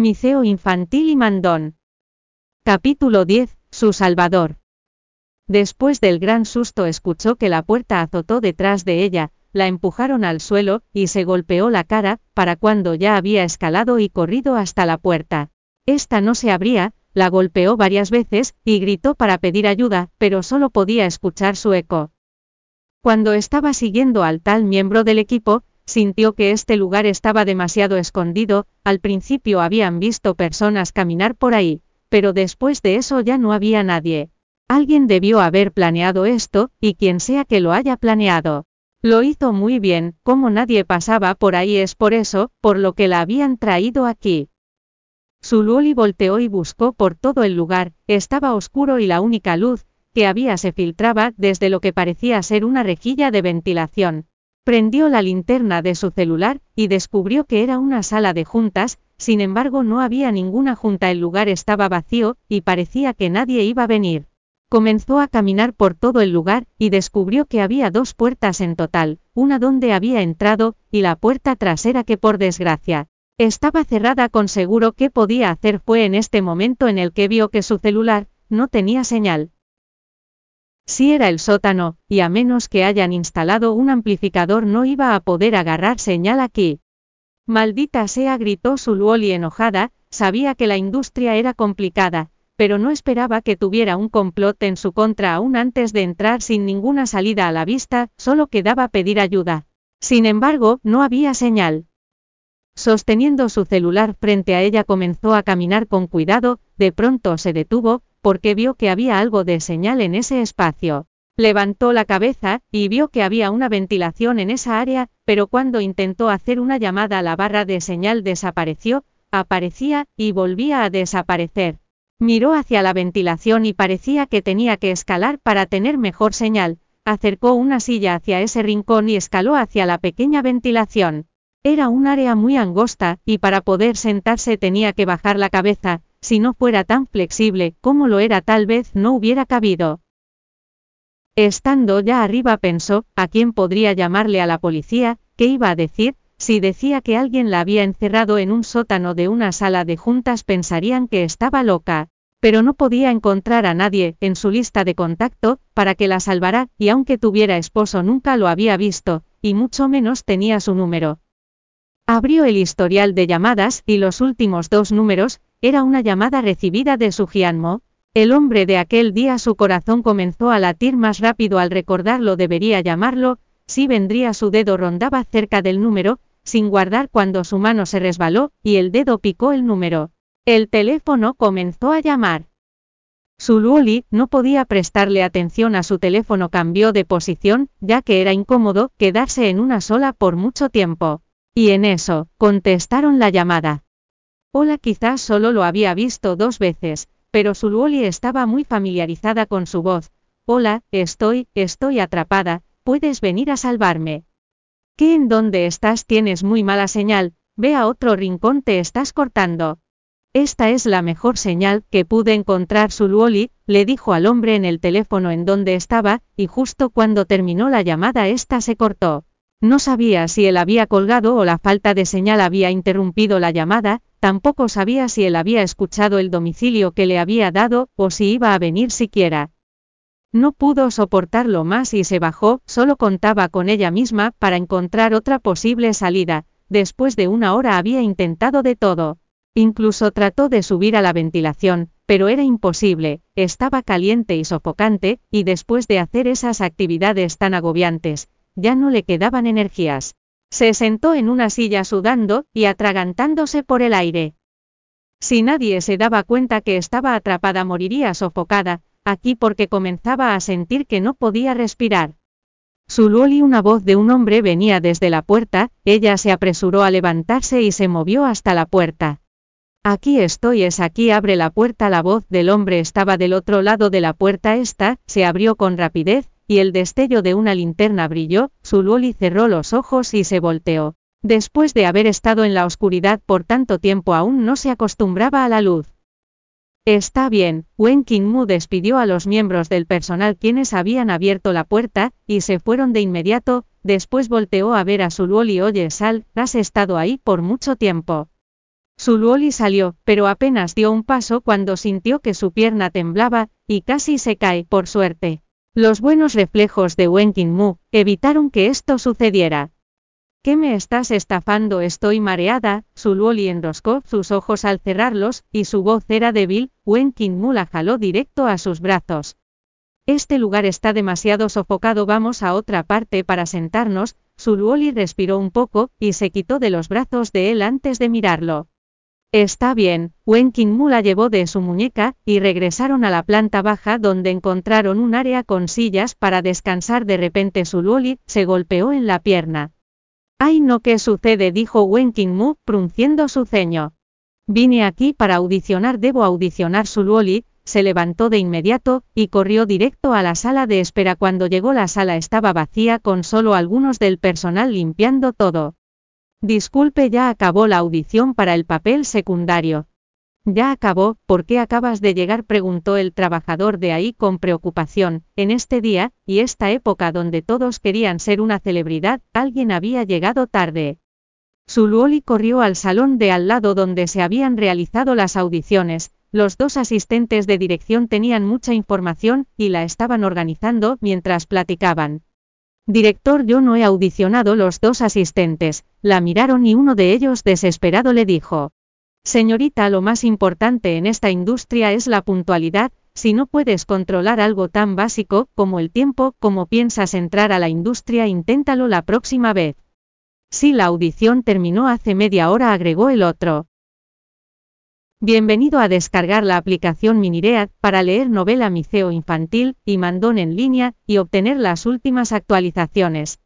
Miceo infantil y mandón. Capítulo 10. Su Salvador. Después del gran susto escuchó que la puerta azotó detrás de ella, la empujaron al suelo, y se golpeó la cara, para cuando ya había escalado y corrido hasta la puerta. Esta no se abría, la golpeó varias veces, y gritó para pedir ayuda, pero solo podía escuchar su eco. Cuando estaba siguiendo al tal miembro del equipo, sintió que este lugar estaba demasiado escondido, al principio habían visto personas caminar por ahí, pero después de eso ya no había nadie. Alguien debió haber planeado esto, y quien sea que lo haya planeado. Lo hizo muy bien, como nadie pasaba por ahí es por eso, por lo que la habían traído aquí. Zuluoli volteó y buscó por todo el lugar, estaba oscuro y la única luz que había se filtraba desde lo que parecía ser una rejilla de ventilación. Prendió la linterna de su celular, y descubrió que era una sala de juntas, sin embargo no había ninguna junta, el lugar estaba vacío, y parecía que nadie iba a venir. Comenzó a caminar por todo el lugar, y descubrió que había dos puertas en total, una donde había entrado, y la puerta trasera que por desgracia, estaba cerrada con seguro que podía hacer fue en este momento en el que vio que su celular, no tenía señal. Si era el sótano, y a menos que hayan instalado un amplificador no iba a poder agarrar señal aquí. Maldita sea, gritó Zuluoli enojada, sabía que la industria era complicada, pero no esperaba que tuviera un complot en su contra aún antes de entrar sin ninguna salida a la vista, solo quedaba pedir ayuda. Sin embargo, no había señal. Sosteniendo su celular frente a ella comenzó a caminar con cuidado, de pronto se detuvo, porque vio que había algo de señal en ese espacio. Levantó la cabeza, y vio que había una ventilación en esa área, pero cuando intentó hacer una llamada la barra de señal desapareció, aparecía, y volvía a desaparecer. Miró hacia la ventilación y parecía que tenía que escalar para tener mejor señal. Acercó una silla hacia ese rincón y escaló hacia la pequeña ventilación. Era un área muy angosta, y para poder sentarse tenía que bajar la cabeza, si no fuera tan flexible como lo era tal vez no hubiera cabido. Estando ya arriba pensó, ¿a quién podría llamarle a la policía? ¿Qué iba a decir? Si decía que alguien la había encerrado en un sótano de una sala de juntas pensarían que estaba loca. Pero no podía encontrar a nadie en su lista de contacto para que la salvara, y aunque tuviera esposo nunca lo había visto, y mucho menos tenía su número. Abrió el historial de llamadas y los últimos dos números, era una llamada recibida de su Gianmo. El hombre de aquel día su corazón comenzó a latir más rápido al recordarlo debería llamarlo, si vendría su dedo rondaba cerca del número, sin guardar cuando su mano se resbaló, y el dedo picó el número. El teléfono comenzó a llamar. Zuluoli no podía prestarle atención a su teléfono cambió de posición, ya que era incómodo quedarse en una sola por mucho tiempo. Y en eso, contestaron la llamada. Hola quizás solo lo había visto dos veces, pero Zuluoli estaba muy familiarizada con su voz. Hola, estoy, estoy atrapada, puedes venir a salvarme. ¿Qué en dónde estás? Tienes muy mala señal, ve a otro rincón, te estás cortando. Esta es la mejor señal que pude encontrar Zuluoli, le dijo al hombre en el teléfono en donde estaba, y justo cuando terminó la llamada esta se cortó. No sabía si él había colgado o la falta de señal había interrumpido la llamada, tampoco sabía si él había escuchado el domicilio que le había dado, o si iba a venir siquiera. No pudo soportarlo más y se bajó, solo contaba con ella misma para encontrar otra posible salida, después de una hora había intentado de todo. Incluso trató de subir a la ventilación, pero era imposible, estaba caliente y sofocante, y después de hacer esas actividades tan agobiantes, ya no le quedaban energías. Se sentó en una silla sudando y atragantándose por el aire. Si nadie se daba cuenta que estaba atrapada moriría sofocada, aquí porque comenzaba a sentir que no podía respirar. Zuluoli una voz de un hombre venía desde la puerta, ella se apresuró a levantarse y se movió hasta la puerta. Aquí estoy es aquí abre la puerta la voz del hombre estaba del otro lado de la puerta esta, se abrió con rapidez, y el destello de una linterna brilló, Zuluoli cerró los ojos y se volteó. Después de haber estado en la oscuridad por tanto tiempo aún no se acostumbraba a la luz. Está bien, Wen Qingmu despidió a los miembros del personal quienes habían abierto la puerta, y se fueron de inmediato, después volteó a ver a Zuluoli oye Sal, has estado ahí por mucho tiempo. Zuluoli salió, pero apenas dio un paso cuando sintió que su pierna temblaba, y casi se cae, por suerte. Los buenos reflejos de Wen Mu evitaron que esto sucediera. ¿Qué me estás estafando? Estoy mareada, Zuluoli enroscó sus ojos al cerrarlos, y su voz era débil, Wen Mu la jaló directo a sus brazos. Este lugar está demasiado sofocado, vamos a otra parte para sentarnos, Zuluoli respiró un poco, y se quitó de los brazos de él antes de mirarlo. Está bien, Wen Mu la llevó de su muñeca, y regresaron a la planta baja donde encontraron un área con sillas para descansar. De repente Zuluoli se golpeó en la pierna. Ay no, ¿qué sucede? dijo Wen Mu, prunciendo su ceño. Vine aquí para audicionar, debo audicionar Zuluoli, se levantó de inmediato, y corrió directo a la sala de espera. Cuando llegó la sala estaba vacía con solo algunos del personal limpiando todo. Disculpe, ya acabó la audición para el papel secundario. Ya acabó, ¿por qué acabas de llegar? preguntó el trabajador de ahí con preocupación. En este día, y esta época donde todos querían ser una celebridad, alguien había llegado tarde. Zuluoli corrió al salón de al lado donde se habían realizado las audiciones. Los dos asistentes de dirección tenían mucha información, y la estaban organizando mientras platicaban. Director, yo no he audicionado los dos asistentes, la miraron y uno de ellos desesperado le dijo. Señorita, lo más importante en esta industria es la puntualidad, si no puedes controlar algo tan básico como el tiempo, como piensas entrar a la industria, inténtalo la próxima vez. Si la audición terminó hace media hora, agregó el otro. Bienvenido a descargar la aplicación Miniread para leer novela miceo infantil y mandón en línea y obtener las últimas actualizaciones.